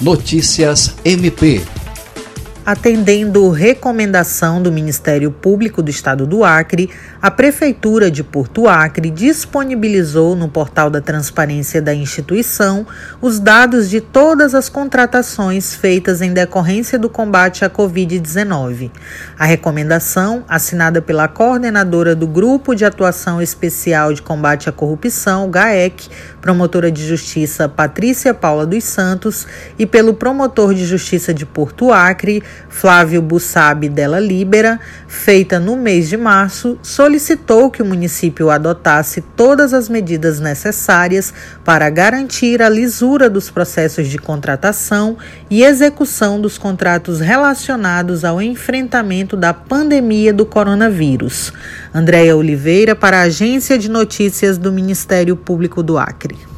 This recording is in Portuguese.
Notícias MP Atendendo recomendação do Ministério Público do Estado do Acre, a Prefeitura de Porto Acre disponibilizou no portal da transparência da instituição os dados de todas as contratações feitas em decorrência do combate à Covid-19. A recomendação, assinada pela coordenadora do Grupo de Atuação Especial de Combate à Corrupção, GAEC, promotora de Justiça Patrícia Paula dos Santos, e pelo promotor de Justiça de Porto Acre, Flávio Bussab della Libera, feita no mês de março, solicitou que o município adotasse todas as medidas necessárias para garantir a lisura dos processos de contratação e execução dos contratos relacionados ao enfrentamento da pandemia do coronavírus. Andréia Oliveira, para a Agência de Notícias do Ministério Público do Acre.